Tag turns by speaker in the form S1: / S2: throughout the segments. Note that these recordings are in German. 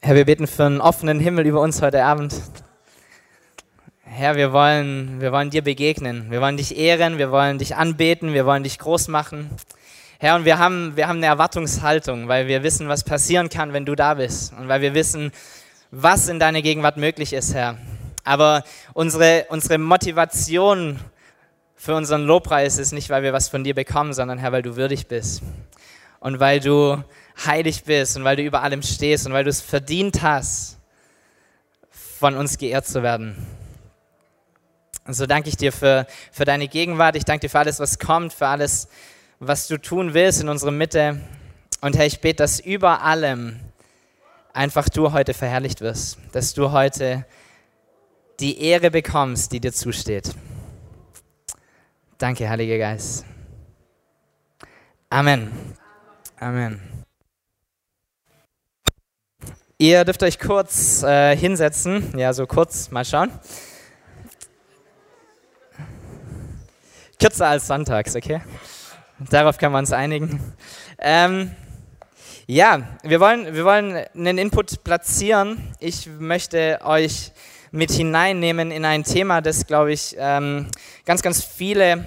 S1: Herr, wir beten für einen offenen Himmel über uns heute Abend. Herr, wir wollen, wir wollen dir begegnen. Wir wollen dich ehren, wir wollen dich anbeten, wir wollen dich groß machen. Herr, und wir haben, wir haben eine Erwartungshaltung, weil wir wissen, was passieren kann, wenn du da bist. Und weil wir wissen, was in deiner Gegenwart möglich ist, Herr. Aber unsere, unsere Motivation für unseren Lobpreis ist nicht, weil wir was von dir bekommen, sondern Herr, weil du würdig bist. Und weil du heilig bist und weil du über allem stehst und weil du es verdient hast, von uns geehrt zu werden. Und so danke ich dir für, für deine Gegenwart. Ich danke dir für alles, was kommt, für alles, was du tun willst in unserer Mitte. Und Herr, ich bete, dass über allem einfach du heute verherrlicht wirst, dass du heute die Ehre bekommst, die dir zusteht. Danke, Heiliger Geist. Amen. Amen. Ihr dürft euch kurz äh, hinsetzen. Ja, so kurz, mal schauen. Kürzer als sonntags, okay? Darauf können wir uns einigen. Ähm, ja, wir wollen, wir wollen einen Input platzieren. Ich möchte euch mit hineinnehmen in ein Thema, das, glaube ich, ähm, ganz, ganz viele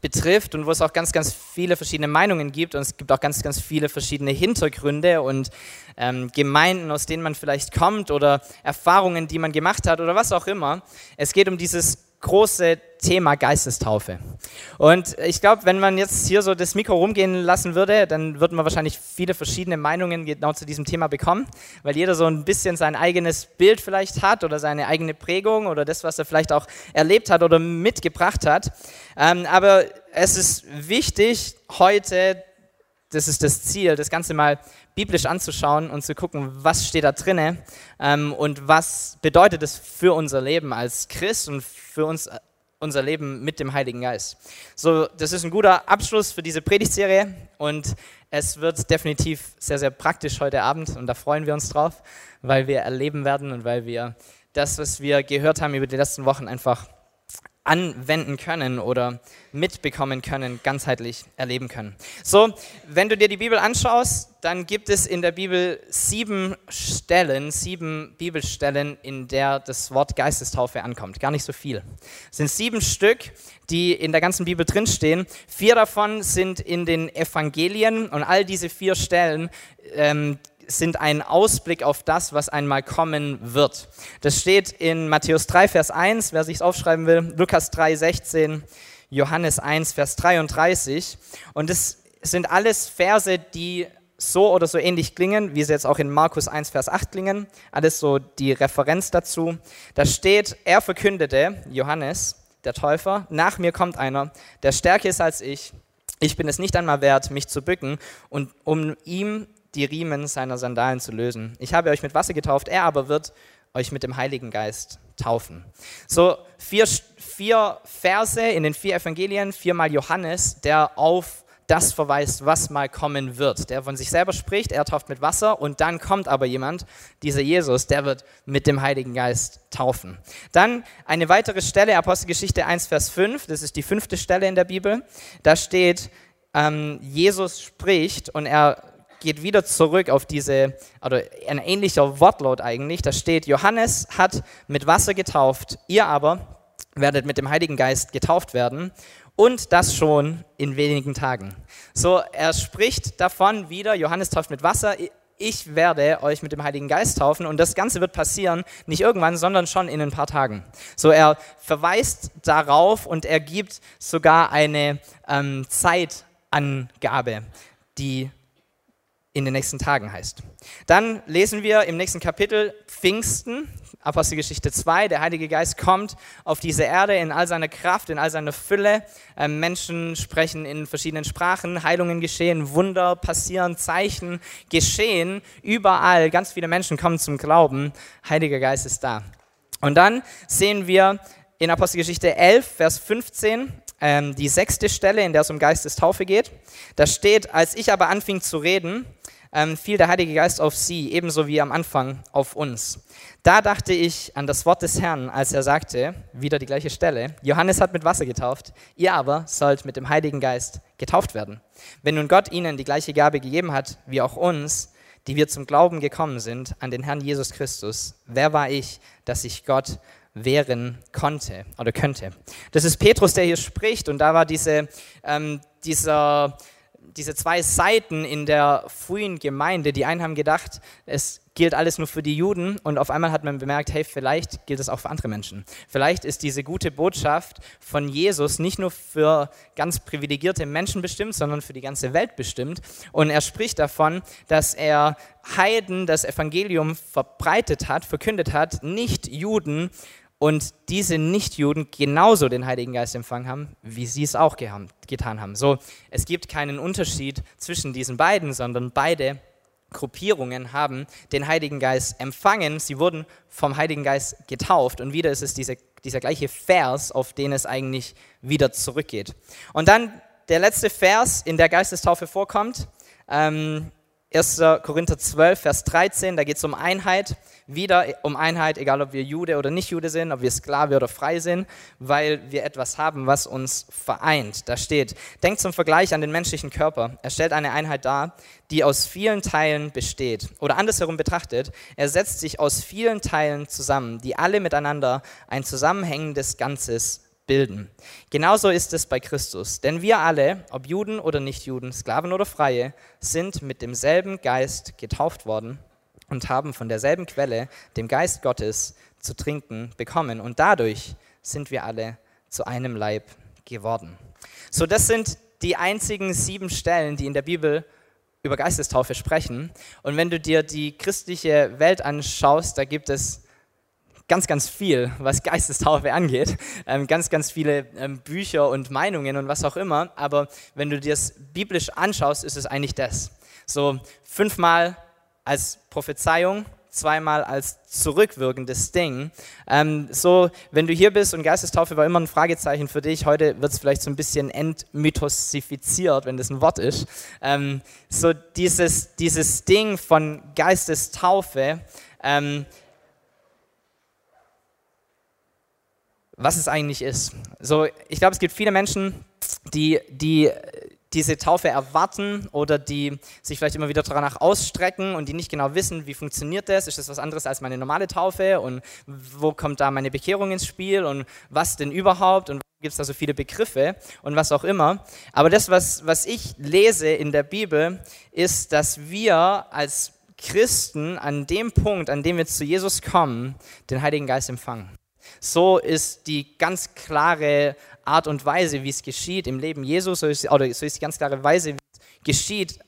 S1: betrifft und wo es auch ganz, ganz viele verschiedene Meinungen gibt und es gibt auch ganz, ganz viele verschiedene Hintergründe und ähm, Gemeinden, aus denen man vielleicht kommt oder Erfahrungen, die man gemacht hat oder was auch immer. Es geht um dieses große Thema Geistestaufe. Und ich glaube, wenn man jetzt hier so das Mikro rumgehen lassen würde, dann würden wir wahrscheinlich viele verschiedene Meinungen genau zu diesem Thema bekommen, weil jeder so ein bisschen sein eigenes Bild vielleicht hat oder seine eigene Prägung oder das, was er vielleicht auch erlebt hat oder mitgebracht hat. Ähm, aber es ist wichtig, heute, das ist das Ziel, das Ganze mal biblisch anzuschauen und zu gucken, was steht da drinne ähm, und was bedeutet es für unser Leben als Christ und für uns äh, unser Leben mit dem Heiligen Geist. So, das ist ein guter Abschluss für diese Predigtserie und es wird definitiv sehr, sehr praktisch heute Abend und da freuen wir uns drauf, weil wir erleben werden und weil wir das, was wir gehört haben über die letzten Wochen, einfach anwenden können oder mitbekommen können, ganzheitlich erleben können. So, wenn du dir die Bibel anschaust, dann gibt es in der Bibel sieben Stellen, sieben Bibelstellen, in der das Wort Geistestaufe ankommt. Gar nicht so viel. Es sind sieben Stück, die in der ganzen Bibel drinstehen. Vier davon sind in den Evangelien und all diese vier Stellen ähm, sind ein Ausblick auf das, was einmal kommen wird. Das steht in Matthäus 3, Vers 1, wer sich es aufschreiben will, Lukas 3, 16, Johannes 1, Vers 33. Und es sind alles Verse, die so oder so ähnlich klingen, wie sie jetzt auch in Markus 1, Vers 8 klingen. Alles so die Referenz dazu. Da steht, er verkündete, Johannes, der Täufer, nach mir kommt einer, der stärker ist als ich. Ich bin es nicht einmal wert, mich zu bücken und um ihm die Riemen seiner Sandalen zu lösen. Ich habe euch mit Wasser getauft, er aber wird euch mit dem Heiligen Geist taufen. So vier, vier Verse in den vier Evangelien, viermal Johannes, der auf das verweist, was mal kommen wird. Der von sich selber spricht, er tauft mit Wasser und dann kommt aber jemand, dieser Jesus, der wird mit dem Heiligen Geist taufen. Dann eine weitere Stelle, Apostelgeschichte 1, Vers 5, das ist die fünfte Stelle in der Bibel. Da steht, ähm, Jesus spricht und er geht wieder zurück auf diese, oder ein ähnlicher Wortlaut eigentlich. Da steht, Johannes hat mit Wasser getauft, ihr aber werdet mit dem Heiligen Geist getauft werden und das schon in wenigen Tagen. So, er spricht davon wieder, Johannes tauft mit Wasser, ich werde euch mit dem Heiligen Geist taufen und das Ganze wird passieren, nicht irgendwann, sondern schon in ein paar Tagen. So, er verweist darauf und er gibt sogar eine ähm, Zeitangabe, die in den nächsten Tagen heißt. Dann lesen wir im nächsten Kapitel Pfingsten, Apostelgeschichte 2. Der Heilige Geist kommt auf diese Erde in all seiner Kraft, in all seiner Fülle. Ähm, Menschen sprechen in verschiedenen Sprachen, Heilungen geschehen, Wunder passieren, Zeichen geschehen. Überall, ganz viele Menschen kommen zum Glauben. Heiliger Geist ist da. Und dann sehen wir in Apostelgeschichte 11, Vers 15, ähm, die sechste Stelle, in der es um Geistestaufe geht. Da steht, als ich aber anfing zu reden, ähm, fiel der Heilige Geist auf sie, ebenso wie am Anfang auf uns. Da dachte ich an das Wort des Herrn, als er sagte, wieder die gleiche Stelle, Johannes hat mit Wasser getauft, ihr aber sollt mit dem Heiligen Geist getauft werden. Wenn nun Gott ihnen die gleiche Gabe gegeben hat wie auch uns, die wir zum Glauben gekommen sind an den Herrn Jesus Christus, wer war ich, dass ich Gott wehren konnte oder könnte? Das ist Petrus, der hier spricht und da war diese, ähm, dieser diese zwei Seiten in der frühen Gemeinde, die einen haben gedacht, es gilt alles nur für die Juden und auf einmal hat man bemerkt, hey, vielleicht gilt es auch für andere Menschen. Vielleicht ist diese gute Botschaft von Jesus nicht nur für ganz privilegierte Menschen bestimmt, sondern für die ganze Welt bestimmt. Und er spricht davon, dass er Heiden das Evangelium verbreitet hat, verkündet hat, nicht Juden und diese Nichtjuden genauso den Heiligen Geist empfangen haben, wie sie es auch getan haben. So, es gibt keinen Unterschied zwischen diesen beiden, sondern beide Gruppierungen haben den Heiligen Geist empfangen. Sie wurden vom Heiligen Geist getauft und wieder ist es diese, dieser gleiche Vers, auf den es eigentlich wieder zurückgeht. Und dann der letzte Vers in der Geistestaufe vorkommt, ähm, 1. Korinther 12, Vers 13, da geht es um Einheit. Wieder um Einheit, egal ob wir Jude oder nicht Jude sind, ob wir Sklave oder frei sind, weil wir etwas haben, was uns vereint. Da steht, denkt zum Vergleich an den menschlichen Körper. Er stellt eine Einheit dar, die aus vielen Teilen besteht. Oder andersherum betrachtet, er setzt sich aus vielen Teilen zusammen, die alle miteinander ein zusammenhängendes Ganzes bilden. Genauso ist es bei Christus, denn wir alle, ob Juden oder Nichtjuden, Sklaven oder Freie, sind mit demselben Geist getauft worden und haben von derselben Quelle, dem Geist Gottes, zu trinken bekommen. Und dadurch sind wir alle zu einem Leib geworden. So, das sind die einzigen sieben Stellen, die in der Bibel über Geistestaufe sprechen. Und wenn du dir die christliche Welt anschaust, da gibt es ganz, ganz viel, was Geistestaufe angeht. Ähm, ganz, ganz viele ähm, Bücher und Meinungen und was auch immer. Aber wenn du dir es biblisch anschaust, ist es eigentlich das. So fünfmal als Prophezeiung, zweimal als zurückwirkendes Ding. Ähm, so, wenn du hier bist und Geistestaufe war immer ein Fragezeichen für dich, heute wird es vielleicht so ein bisschen entmythosifiziert, wenn das ein Wort ist. Ähm, so dieses, dieses Ding von Geistestaufe, ähm, was es eigentlich ist. So, ich glaube, es gibt viele Menschen, die, die diese Taufe erwarten oder die sich vielleicht immer wieder danach ausstrecken und die nicht genau wissen, wie funktioniert das, ist das was anderes als meine normale Taufe und wo kommt da meine Bekehrung ins Spiel und was denn überhaupt und gibt es da so viele Begriffe und was auch immer. Aber das, was, was ich lese in der Bibel, ist, dass wir als Christen an dem Punkt, an dem wir zu Jesus kommen, den Heiligen Geist empfangen. So ist die ganz klare Art und Weise, wie es geschieht im Leben Jesus, oder so ist die ganz klare Weise, wie es geschieht,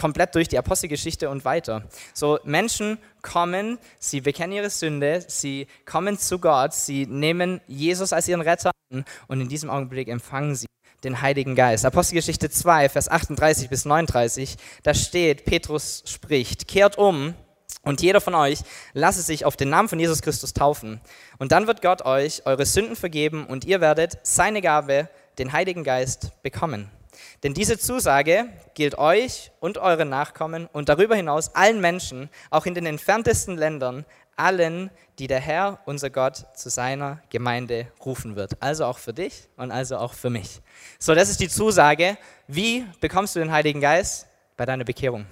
S1: komplett durch die Apostelgeschichte und weiter. So Menschen kommen, sie bekennen ihre Sünde, sie kommen zu Gott, sie nehmen Jesus als ihren Retter an und in diesem Augenblick empfangen sie den Heiligen Geist. Apostelgeschichte 2, Vers 38 bis 39, da steht, Petrus spricht, kehrt um und jeder von euch lasse sich auf den Namen von Jesus Christus taufen. Und dann wird Gott euch eure Sünden vergeben und ihr werdet seine Gabe, den Heiligen Geist, bekommen. Denn diese Zusage gilt euch und euren Nachkommen und darüber hinaus allen Menschen, auch in den entferntesten Ländern, allen, die der Herr, unser Gott, zu seiner Gemeinde rufen wird. Also auch für dich und also auch für mich. So, das ist die Zusage. Wie bekommst du den Heiligen Geist? Bei deiner Bekehrung.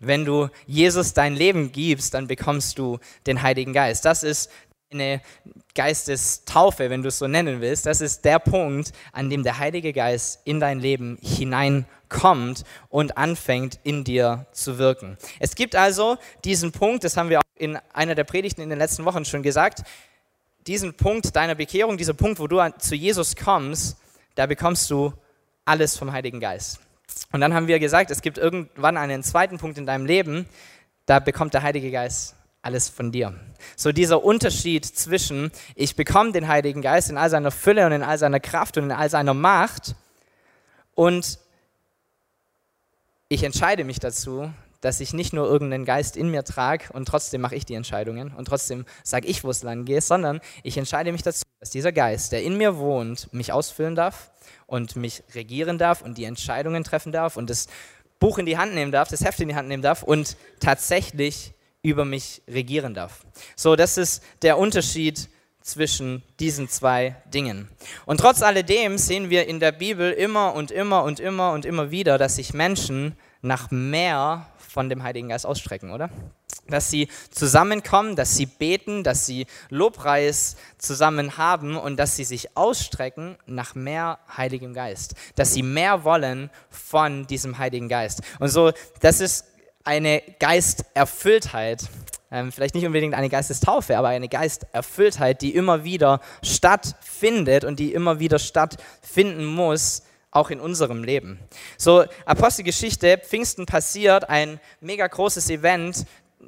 S1: Wenn du Jesus dein Leben gibst, dann bekommst du den Heiligen Geist. Das ist eine Geistestaufe, wenn du es so nennen willst. Das ist der Punkt, an dem der Heilige Geist in dein Leben hineinkommt und anfängt in dir zu wirken. Es gibt also diesen Punkt, das haben wir auch in einer der Predigten in den letzten Wochen schon gesagt, diesen Punkt deiner Bekehrung, dieser Punkt, wo du zu Jesus kommst, da bekommst du alles vom Heiligen Geist. Und dann haben wir gesagt, es gibt irgendwann einen zweiten Punkt in deinem Leben, da bekommt der Heilige Geist alles von dir. So dieser Unterschied zwischen, ich bekomme den Heiligen Geist in all seiner Fülle und in all seiner Kraft und in all seiner Macht und ich entscheide mich dazu, dass ich nicht nur irgendeinen Geist in mir trage und trotzdem mache ich die Entscheidungen und trotzdem sage ich, wo es lang geht, sondern ich entscheide mich dazu, dass dieser Geist, der in mir wohnt, mich ausfüllen darf und mich regieren darf und die Entscheidungen treffen darf und das Buch in die Hand nehmen darf, das Heft in die Hand nehmen darf und tatsächlich über mich regieren darf. So, das ist der Unterschied zwischen diesen zwei Dingen. Und trotz alledem sehen wir in der Bibel immer und immer und immer und immer wieder, dass sich Menschen nach mehr von dem Heiligen Geist ausstrecken, oder? Dass sie zusammenkommen, dass sie beten, dass sie Lobpreis zusammen haben und dass sie sich ausstrecken nach mehr Heiligem Geist. Dass sie mehr wollen von diesem Heiligen Geist. Und so, das ist eine Geisterfülltheit. Ähm, vielleicht nicht unbedingt eine Geistestaufe, aber eine Geisterfülltheit, die immer wieder stattfindet und die immer wieder stattfinden muss, auch in unserem Leben. So, Apostelgeschichte, Pfingsten passiert, ein mega großes Event,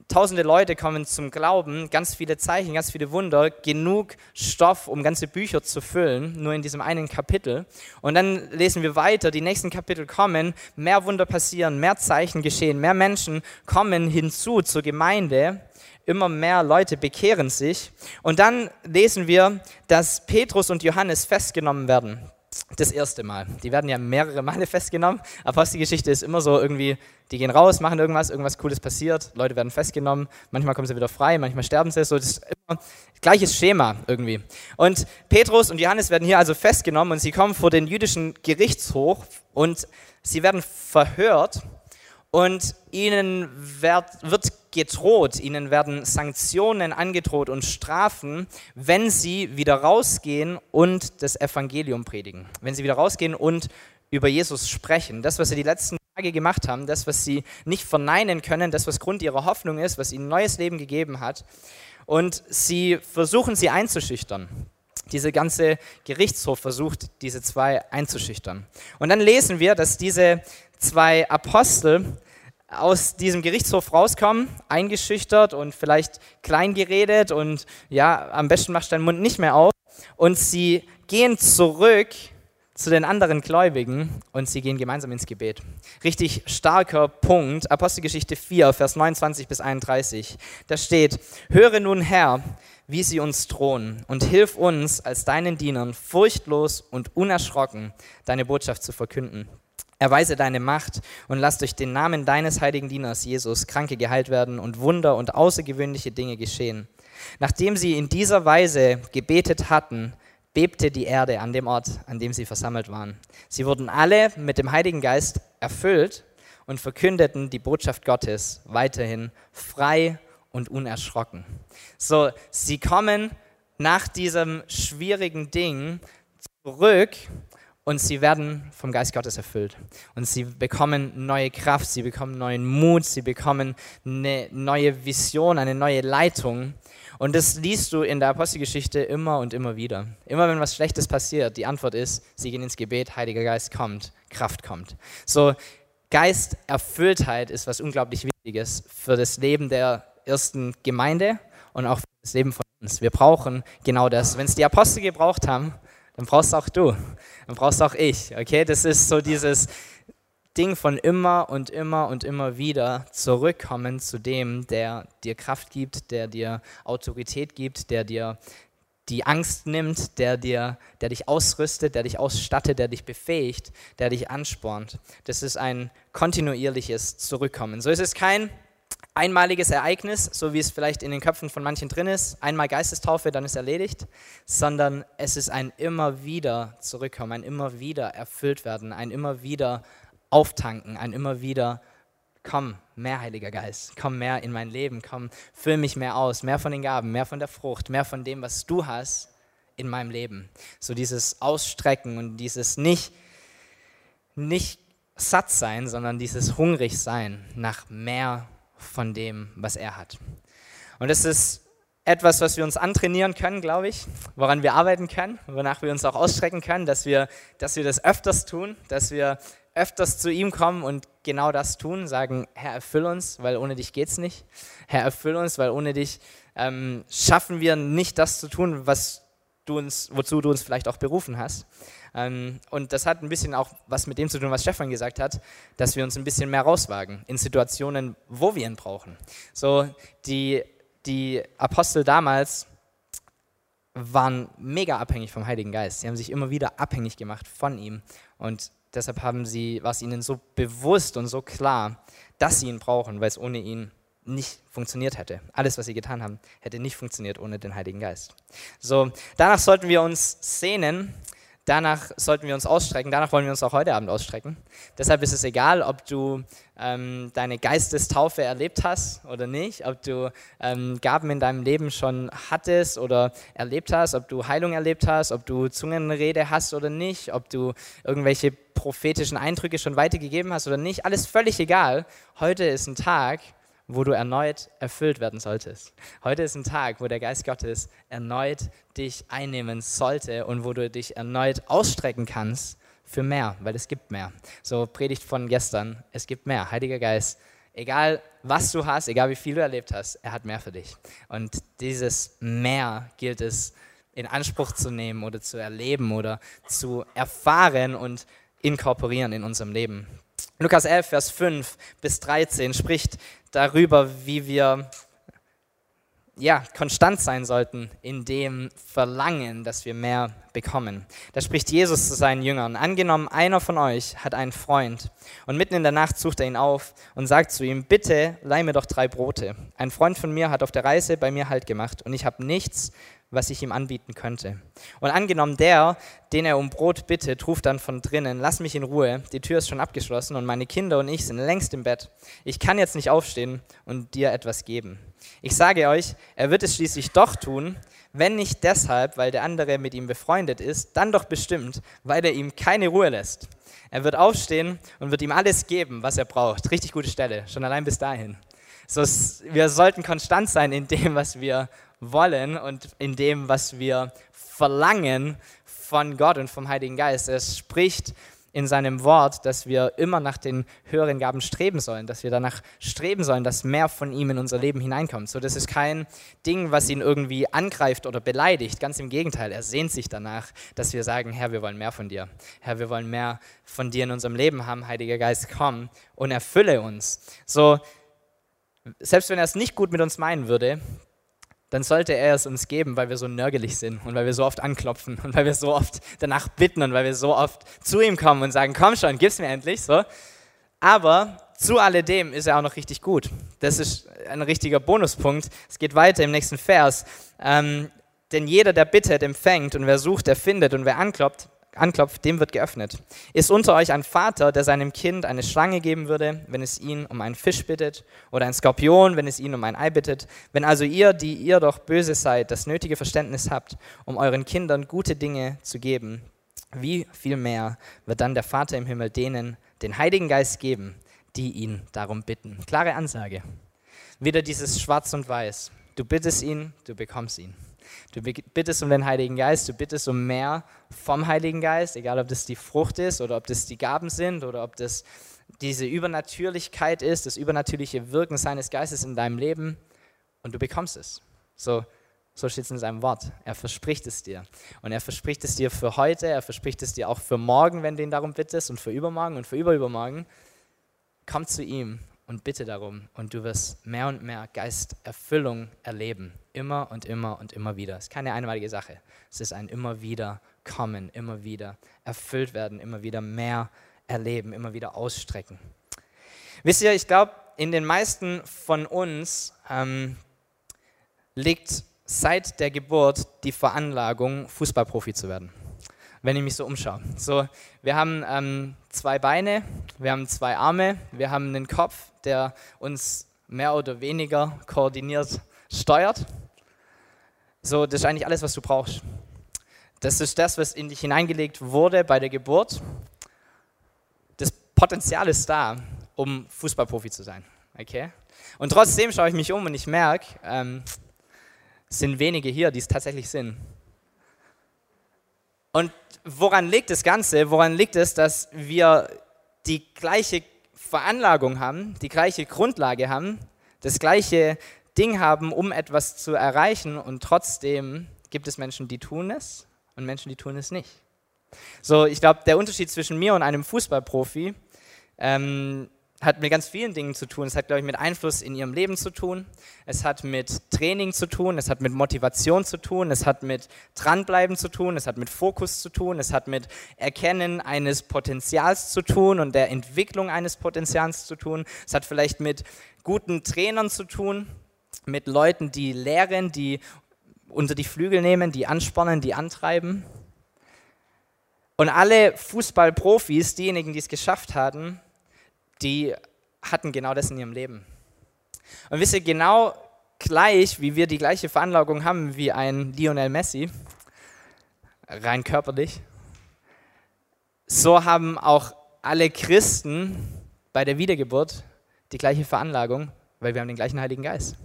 S1: tausende Leute kommen zum Glauben, ganz viele Zeichen, ganz viele Wunder, genug Stoff, um ganze Bücher zu füllen, nur in diesem einen Kapitel. Und dann lesen wir weiter, die nächsten Kapitel kommen, mehr Wunder passieren, mehr Zeichen geschehen, mehr Menschen kommen hinzu zur Gemeinde, immer mehr Leute bekehren sich. Und dann lesen wir, dass Petrus und Johannes festgenommen werden das erste Mal. Die werden ja mehrere Male festgenommen. Apostelgeschichte ist immer so irgendwie, die gehen raus, machen irgendwas, irgendwas Cooles passiert, Leute werden festgenommen, manchmal kommen sie wieder frei, manchmal sterben sie. So, das ist immer gleiches Schema irgendwie. Und Petrus und Johannes werden hier also festgenommen und sie kommen vor den jüdischen Gerichtshof und sie werden verhört und ihnen wird, wird gedroht, ihnen werden Sanktionen angedroht und Strafen, wenn sie wieder rausgehen und das Evangelium predigen. Wenn sie wieder rausgehen und über Jesus sprechen. Das, was sie die letzten Tage gemacht haben, das, was sie nicht verneinen können, das, was Grund ihrer Hoffnung ist, was ihnen neues Leben gegeben hat. Und sie versuchen sie einzuschüchtern. Dieser ganze Gerichtshof versucht, diese zwei einzuschüchtern. Und dann lesen wir, dass diese zwei Apostel aus diesem Gerichtshof rauskommen, eingeschüchtert und vielleicht klein geredet und ja, am besten machst du deinen Mund nicht mehr auf. Und sie gehen zurück zu den anderen Gläubigen und sie gehen gemeinsam ins Gebet. Richtig starker Punkt, Apostelgeschichte 4, Vers 29 bis 31. Da steht, höre nun Herr, wie sie uns drohen und hilf uns als deinen Dienern furchtlos und unerschrocken deine Botschaft zu verkünden. Erweise deine Macht und lass durch den Namen deines heiligen Dieners Jesus Kranke geheilt werden und Wunder und außergewöhnliche Dinge geschehen. Nachdem sie in dieser Weise gebetet hatten, bebte die Erde an dem Ort, an dem sie versammelt waren. Sie wurden alle mit dem Heiligen Geist erfüllt und verkündeten die Botschaft Gottes weiterhin frei und unerschrocken. So, sie kommen nach diesem schwierigen Ding zurück und sie werden vom Geist Gottes erfüllt. Und sie bekommen neue Kraft, sie bekommen neuen Mut, sie bekommen eine neue Vision, eine neue Leitung. Und das liest du in der Apostelgeschichte immer und immer wieder. Immer wenn was Schlechtes passiert, die Antwort ist, sie gehen ins Gebet, Heiliger Geist kommt, Kraft kommt. So, Geisterfülltheit ist was unglaublich Wichtiges für das Leben der ersten Gemeinde und auch für das Leben von uns. Wir brauchen genau das. Wenn es die Apostel gebraucht haben, dann brauchst auch du, dann brauchst auch ich. Okay, das ist so dieses Ding von immer und immer und immer wieder zurückkommen zu dem, der dir Kraft gibt, der dir Autorität gibt, der dir die Angst nimmt, der, dir, der dich ausrüstet, der dich ausstattet, der dich befähigt, der dich anspornt. Das ist ein kontinuierliches Zurückkommen. So ist es kein einmaliges Ereignis, so wie es vielleicht in den Köpfen von manchen drin ist, einmal Geistestaufe, dann ist erledigt, sondern es ist ein immer wieder zurückkommen, ein immer wieder erfüllt werden, ein immer wieder auftanken, ein immer wieder komm, mehr Heiliger Geist, komm mehr in mein Leben, komm, füll mich mehr aus, mehr von den Gaben, mehr von der Frucht, mehr von dem, was du hast in meinem Leben. So dieses Ausstrecken und dieses nicht, nicht satt sein, sondern dieses hungrig sein nach mehr von dem, was er hat. Und das ist etwas, was wir uns antrainieren können, glaube ich, woran wir arbeiten können, wonach wir uns auch ausstrecken können, dass wir, dass wir das öfters tun, dass wir öfters zu ihm kommen und genau das tun, sagen, Herr, erfüll uns, weil ohne dich geht es nicht. Herr, erfüll uns, weil ohne dich ähm, schaffen wir nicht das zu tun, was du uns, wozu du uns vielleicht auch berufen hast. Ähm, und das hat ein bisschen auch was mit dem zu tun, was Stefan gesagt hat, dass wir uns ein bisschen mehr rauswagen in Situationen, wo wir ihn brauchen. So, die, die Apostel damals waren mega abhängig vom Heiligen Geist. Sie haben sich immer wieder abhängig gemacht von ihm. Und deshalb haben sie, war es ihnen so bewusst und so klar, dass sie ihn brauchen, weil es ohne ihn nicht funktioniert hätte. Alles, was sie getan haben, hätte nicht funktioniert ohne den Heiligen Geist. So, danach sollten wir uns sehnen, danach sollten wir uns ausstrecken, danach wollen wir uns auch heute Abend ausstrecken. Deshalb ist es egal, ob du ähm, deine Geistestaufe erlebt hast oder nicht, ob du ähm, Gaben in deinem Leben schon hattest oder erlebt hast, ob du Heilung erlebt hast, ob du Zungenrede hast oder nicht, ob du irgendwelche prophetischen Eindrücke schon weitergegeben hast oder nicht. Alles völlig egal. Heute ist ein Tag, wo du erneut erfüllt werden solltest. Heute ist ein Tag, wo der Geist Gottes erneut dich einnehmen sollte und wo du dich erneut ausstrecken kannst für mehr, weil es gibt mehr. So Predigt von gestern, es gibt mehr. Heiliger Geist, egal was du hast, egal wie viel du erlebt hast, er hat mehr für dich. Und dieses mehr gilt es in Anspruch zu nehmen oder zu erleben oder zu erfahren und inkorporieren in unserem Leben. Lukas 11, Vers 5 bis 13 spricht darüber, wie wir ja, konstant sein sollten in dem Verlangen, dass wir mehr bekommen. Da spricht Jesus zu seinen Jüngern. Angenommen, einer von euch hat einen Freund und mitten in der Nacht sucht er ihn auf und sagt zu ihm, bitte leih mir doch drei Brote. Ein Freund von mir hat auf der Reise bei mir Halt gemacht und ich habe nichts, was ich ihm anbieten könnte. Und angenommen, der, den er um Brot bittet, ruft dann von drinnen, lass mich in Ruhe, die Tür ist schon abgeschlossen und meine Kinder und ich sind längst im Bett. Ich kann jetzt nicht aufstehen und dir etwas geben. Ich sage euch, er wird es schließlich doch tun, wenn nicht deshalb, weil der andere mit ihm befreundet ist, dann doch bestimmt, weil er ihm keine Ruhe lässt. Er wird aufstehen und wird ihm alles geben, was er braucht. Richtig gute Stelle, schon allein bis dahin. So, wir sollten konstant sein in dem, was wir wollen und in dem, was wir verlangen von Gott und vom Heiligen Geist. Er spricht in seinem Wort, dass wir immer nach den höheren Gaben streben sollen, dass wir danach streben sollen, dass mehr von ihm in unser Leben hineinkommt. So, das ist kein Ding, was ihn irgendwie angreift oder beleidigt. Ganz im Gegenteil, er sehnt sich danach, dass wir sagen, Herr, wir wollen mehr von dir. Herr, wir wollen mehr von dir in unserem Leben haben. Heiliger Geist, komm und erfülle uns. So, selbst wenn er es nicht gut mit uns meinen würde, dann sollte er es uns geben, weil wir so nörgelig sind und weil wir so oft anklopfen und weil wir so oft danach bitten und weil wir so oft zu ihm kommen und sagen, komm schon, gib's mir endlich. So. Aber zu alledem ist er auch noch richtig gut. Das ist ein richtiger Bonuspunkt. Es geht weiter im nächsten Vers. Ähm, denn jeder, der bittet, empfängt und wer sucht, der findet und wer anklopft, anklopft, dem wird geöffnet. Ist unter euch ein Vater, der seinem Kind eine Schlange geben würde, wenn es ihn um einen Fisch bittet, oder ein Skorpion, wenn es ihn um ein Ei bittet? Wenn also ihr, die ihr doch böse seid, das nötige Verständnis habt, um euren Kindern gute Dinge zu geben, wie viel mehr wird dann der Vater im Himmel denen den Heiligen Geist geben, die ihn darum bitten? Klare Ansage. Wieder dieses Schwarz und Weiß. Du bittest ihn, du bekommst ihn. Du bittest um den Heiligen Geist, du bittest um mehr vom Heiligen Geist, egal ob das die Frucht ist oder ob das die Gaben sind oder ob das diese Übernatürlichkeit ist, das übernatürliche Wirken seines Geistes in deinem Leben und du bekommst es. So, so steht es in seinem Wort. Er verspricht es dir. Und er verspricht es dir für heute, er verspricht es dir auch für morgen, wenn du ihn darum bittest und für übermorgen und für überübermorgen. Komm zu ihm und bitte darum und du wirst mehr und mehr Geisterfüllung erleben. Immer und immer und immer wieder. Es ist keine einmalige Sache. Es ist ein immer wieder kommen, immer wieder erfüllt werden, immer wieder mehr erleben, immer wieder ausstrecken. Wisst ihr, ich glaube, in den meisten von uns ähm, liegt seit der Geburt die Veranlagung, Fußballprofi zu werden wenn ich mich so umschaue. So, wir haben ähm, zwei Beine, wir haben zwei Arme, wir haben einen Kopf, der uns mehr oder weniger koordiniert steuert. So, das ist eigentlich alles, was du brauchst. Das ist das, was in dich hineingelegt wurde bei der Geburt. Das Potenzial ist da, um Fußballprofi zu sein. Okay? Und trotzdem schaue ich mich um und ich merke, ähm, es sind wenige hier, die es tatsächlich sind. Und woran liegt das Ganze? Woran liegt es, dass wir die gleiche Veranlagung haben, die gleiche Grundlage haben, das gleiche Ding haben, um etwas zu erreichen und trotzdem gibt es Menschen, die tun es und Menschen, die tun es nicht. So, ich glaube, der Unterschied zwischen mir und einem Fußballprofi ähm, hat mit ganz vielen Dingen zu tun. Es hat, glaube ich, mit Einfluss in ihrem Leben zu tun. Es hat mit Training zu tun. Es hat mit Motivation zu tun. Es hat mit Dranbleiben zu tun. Es hat mit Fokus zu tun. Es hat mit Erkennen eines Potenzials zu tun und der Entwicklung eines Potenzials zu tun. Es hat vielleicht mit guten Trainern zu tun, mit Leuten, die lehren, die unter die Flügel nehmen, die anspornen, die antreiben. Und alle Fußballprofis, diejenigen, die es geschafft hatten, die hatten genau das in ihrem Leben. Und wisst ihr, genau gleich, wie wir die gleiche Veranlagung haben wie ein Lionel Messi, rein körperlich, so haben auch alle Christen bei der Wiedergeburt die gleiche Veranlagung, weil wir haben den gleichen Heiligen Geist.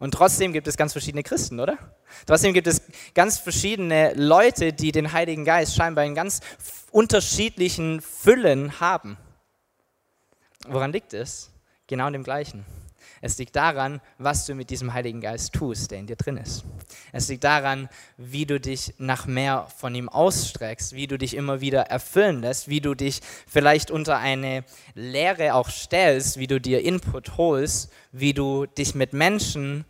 S1: Und trotzdem gibt es ganz verschiedene Christen, oder? Trotzdem gibt es ganz verschiedene Leute, die den Heiligen Geist scheinbar in ganz unterschiedlichen Füllen haben. Woran liegt es? Genau dem gleichen. Es liegt daran, was du mit diesem Heiligen Geist tust, der in dir drin ist. Es liegt daran, wie du dich nach mehr von ihm ausstreckst, wie du dich immer wieder erfüllen lässt, wie du dich vielleicht unter eine Lehre auch stellst, wie du dir Input holst, wie du dich mit Menschen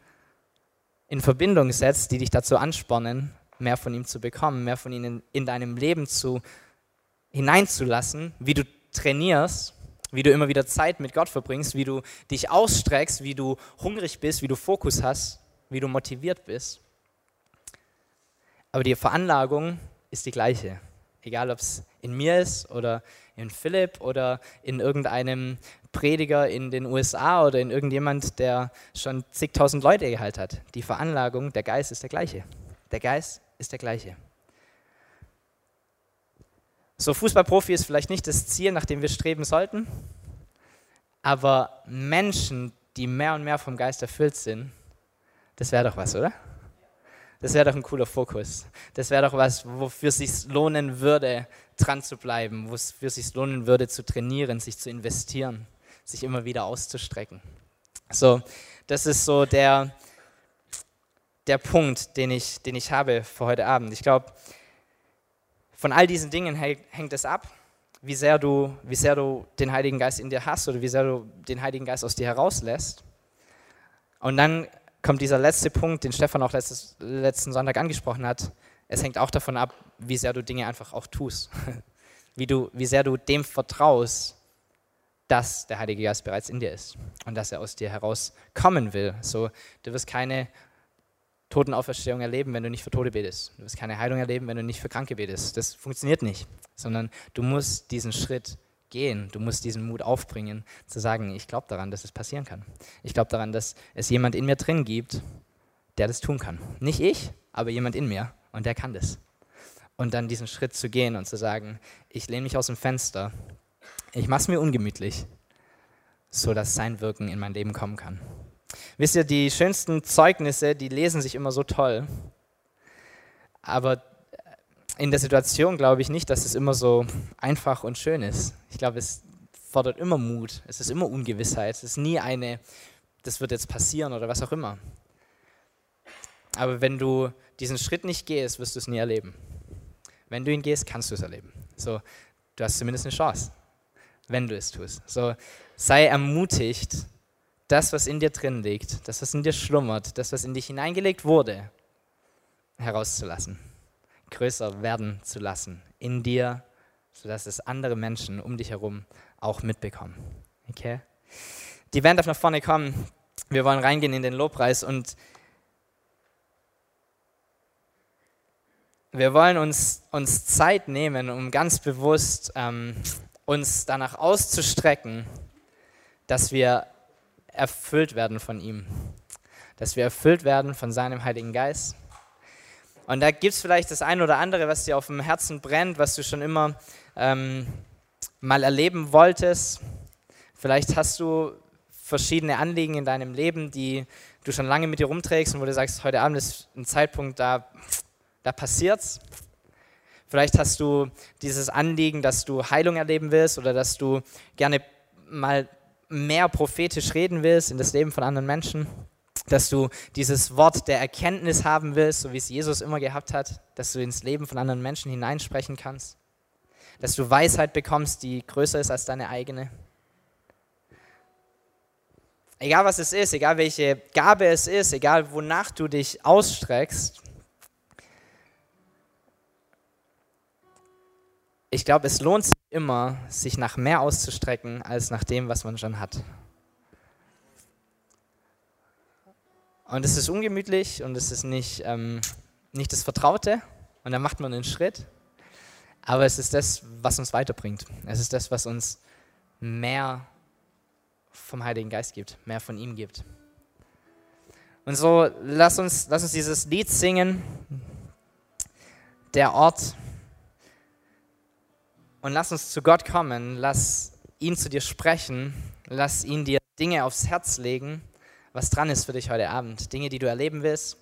S1: in Verbindung setzt, die dich dazu anspornen, mehr von ihm zu bekommen, mehr von ihm in deinem Leben zu hineinzulassen, wie du trainierst wie du immer wieder Zeit mit Gott verbringst, wie du dich ausstreckst, wie du hungrig bist, wie du Fokus hast, wie du motiviert bist. Aber die Veranlagung ist die gleiche. Egal, ob es in mir ist oder in Philipp oder in irgendeinem Prediger in den USA oder in irgendjemand, der schon zigtausend Leute geheilt hat. Die Veranlagung, der Geist ist der gleiche. Der Geist ist der gleiche. So, Fußballprofi ist vielleicht nicht das Ziel, nach dem wir streben sollten, aber Menschen, die mehr und mehr vom Geist erfüllt sind, das wäre doch was, oder? Das wäre doch ein cooler Fokus. Das wäre doch was, wofür es sich lohnen würde, dran zu bleiben, wofür es sich lohnen würde, zu trainieren, sich zu investieren, sich immer wieder auszustrecken. So, das ist so der, der Punkt, den ich, den ich habe für heute Abend. Ich glaube, von all diesen Dingen hängt es ab, wie sehr, du, wie sehr du den Heiligen Geist in dir hast oder wie sehr du den Heiligen Geist aus dir herauslässt. Und dann kommt dieser letzte Punkt, den Stefan auch letztes, letzten Sonntag angesprochen hat. Es hängt auch davon ab, wie sehr du Dinge einfach auch tust. Wie, du, wie sehr du dem vertraust, dass der Heilige Geist bereits in dir ist und dass er aus dir herauskommen will. So, du wirst keine Totenauferstehung erleben, wenn du nicht für Tote betest. Du wirst keine Heilung erleben, wenn du nicht für Kranke betest. Das funktioniert nicht, sondern du musst diesen Schritt gehen. Du musst diesen Mut aufbringen, zu sagen, ich glaube daran, dass es passieren kann. Ich glaube daran, dass es jemand in mir drin gibt, der das tun kann. Nicht ich, aber jemand in mir und der kann das. Und dann diesen Schritt zu gehen und zu sagen, ich lehne mich aus dem Fenster, ich mache es mir ungemütlich, so dass sein Wirken in mein Leben kommen kann. Wisst ihr, die schönsten Zeugnisse, die lesen sich immer so toll. Aber in der Situation glaube ich nicht, dass es immer so einfach und schön ist. Ich glaube, es fordert immer Mut. Es ist immer Ungewissheit. Es ist nie eine, das wird jetzt passieren oder was auch immer. Aber wenn du diesen Schritt nicht gehst, wirst du es nie erleben. Wenn du ihn gehst, kannst du es erleben. So, du hast zumindest eine Chance, wenn du es tust. So, sei ermutigt, das, was in dir drin liegt, das, was in dir schlummert, das, was in dich hineingelegt wurde, herauszulassen, größer werden zu lassen in dir, sodass es andere Menschen um dich herum auch mitbekommen. Okay? Die Band darf nach vorne kommen. Wir wollen reingehen in den Lobpreis und wir wollen uns, uns Zeit nehmen, um ganz bewusst ähm, uns danach auszustrecken, dass wir erfüllt werden von ihm. Dass wir erfüllt werden von seinem Heiligen Geist. Und da gibt es vielleicht das eine oder andere, was dir auf dem Herzen brennt, was du schon immer ähm, mal erleben wolltest. Vielleicht hast du verschiedene Anliegen in deinem Leben, die du schon lange mit dir rumträgst und wo du sagst, heute Abend ist ein Zeitpunkt, da, da passiert's. Vielleicht hast du dieses Anliegen, dass du Heilung erleben willst oder dass du gerne mal mehr prophetisch reden willst in das Leben von anderen Menschen, dass du dieses Wort der Erkenntnis haben willst, so wie es Jesus immer gehabt hat, dass du ins Leben von anderen Menschen hineinsprechen kannst, dass du Weisheit bekommst, die größer ist als deine eigene. Egal was es ist, egal welche Gabe es ist, egal wonach du dich ausstreckst, ich glaube, es lohnt sich immer, sich nach mehr auszustrecken, als nach dem, was man schon hat. Und es ist ungemütlich und es ist nicht, ähm, nicht das Vertraute und dann macht man einen Schritt. aber es ist das, was uns weiterbringt. Es ist das, was uns mehr vom Heiligen Geist gibt, mehr von ihm gibt. Und so lass uns, lass uns dieses Lied singen, der Ort, und lass uns zu Gott kommen, lass ihn zu dir sprechen, lass ihn dir Dinge aufs Herz legen, was dran ist für dich heute Abend, Dinge, die du erleben willst,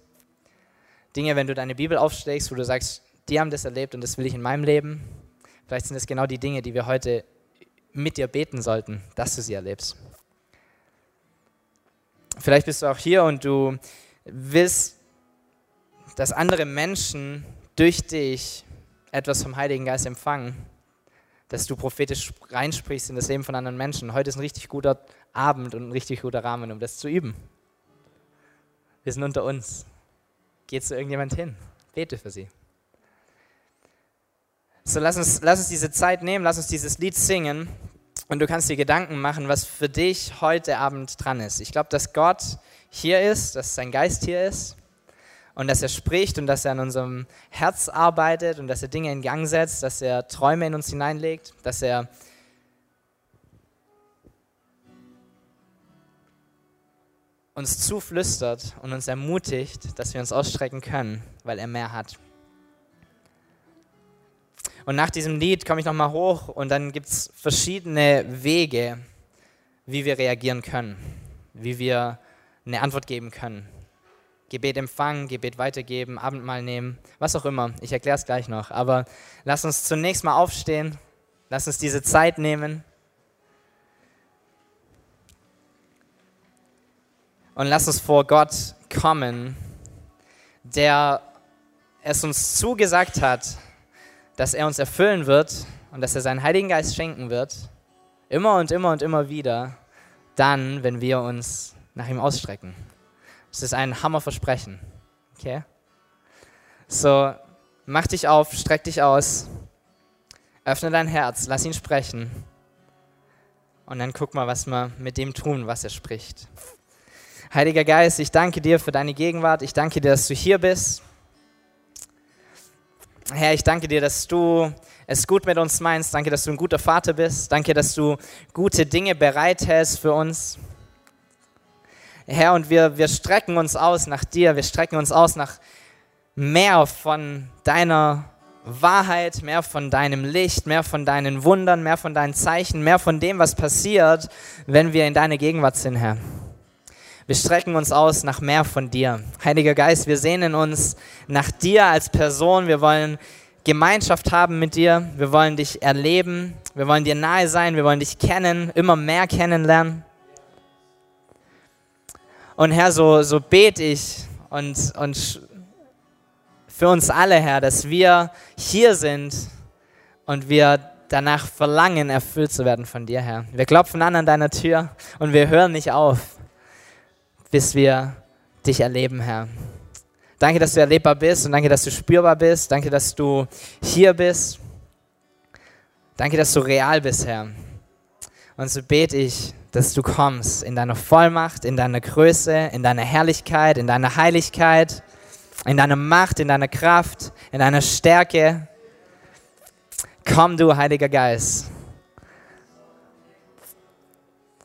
S1: Dinge, wenn du deine Bibel aufschlägst, wo du sagst, die haben das erlebt und das will ich in meinem Leben. Vielleicht sind es genau die Dinge, die wir heute mit dir beten sollten, dass du sie erlebst. Vielleicht bist du auch hier und du willst, dass andere Menschen durch dich etwas vom Heiligen Geist empfangen, dass du prophetisch reinsprichst in das Leben von anderen Menschen. Heute ist ein richtig guter Abend und ein richtig guter Rahmen, um das zu üben. Wir sind unter uns. Geht zu irgendjemand hin. Bete für sie. So, lass uns, lass uns diese Zeit nehmen, lass uns dieses Lied singen und du kannst dir Gedanken machen, was für dich heute Abend dran ist. Ich glaube, dass Gott hier ist, dass sein Geist hier ist und dass er spricht und dass er an unserem Herz arbeitet und dass er Dinge in Gang setzt, dass er Träume in uns hineinlegt, dass er uns zuflüstert und uns ermutigt, dass wir uns ausstrecken können, weil er mehr hat. Und nach diesem Lied komme ich nochmal hoch und dann gibt es verschiedene Wege, wie wir reagieren können, wie wir eine Antwort geben können. Gebet empfangen, Gebet weitergeben, Abendmahl nehmen, was auch immer. Ich erkläre es gleich noch. Aber lass uns zunächst mal aufstehen, lass uns diese Zeit nehmen und lass uns vor Gott kommen, der es uns zugesagt hat, dass er uns erfüllen wird und dass er seinen Heiligen Geist schenken wird, immer und immer und immer wieder, dann, wenn wir uns nach ihm ausstrecken. Das ist ein Hammerversprechen. Okay? So, mach dich auf, streck dich aus, öffne dein Herz, lass ihn sprechen und dann guck mal, was wir mit dem tun, was er spricht. Heiliger Geist, ich danke dir für deine Gegenwart. Ich danke dir, dass du hier bist. Herr, ich danke dir, dass du es gut mit uns meinst. Danke, dass du ein guter Vater bist. Danke, dass du gute Dinge bereithältst für uns. Herr, und wir, wir strecken uns aus nach dir. Wir strecken uns aus nach mehr von deiner Wahrheit, mehr von deinem Licht, mehr von deinen Wundern, mehr von deinen Zeichen, mehr von dem, was passiert, wenn wir in deiner Gegenwart sind, Herr. Wir strecken uns aus nach mehr von dir. Heiliger Geist, wir sehnen uns nach dir als Person. Wir wollen Gemeinschaft haben mit dir. Wir wollen dich erleben. Wir wollen dir nahe sein. Wir wollen dich kennen, immer mehr kennenlernen. Und Herr, so, so bete ich und, und für uns alle, Herr, dass wir hier sind und wir danach verlangen, erfüllt zu werden von dir, Herr. Wir klopfen an an deiner Tür und wir hören nicht auf bis wir dich erleben, Herr. Danke, dass du erlebbar bist und danke, dass du spürbar bist. Danke, dass du hier bist. Danke, dass du real bist, Herr. Und so bete ich, dass du kommst in deiner Vollmacht, in deiner Größe, in deiner Herrlichkeit, in deiner Heiligkeit, in deiner Macht, in deiner Kraft, in deiner Stärke. Komm du, Heiliger Geist.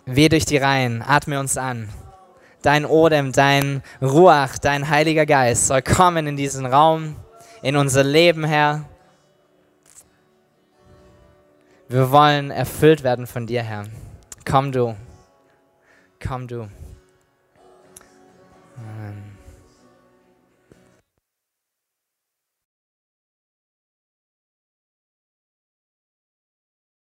S1: Weh durch die Reihen, atme uns an dein Odem, dein Ruach, dein Heiliger Geist soll kommen in diesen Raum, in unser Leben, Herr. Wir wollen erfüllt werden von dir, Herr. Komm du. Komm du. Amen.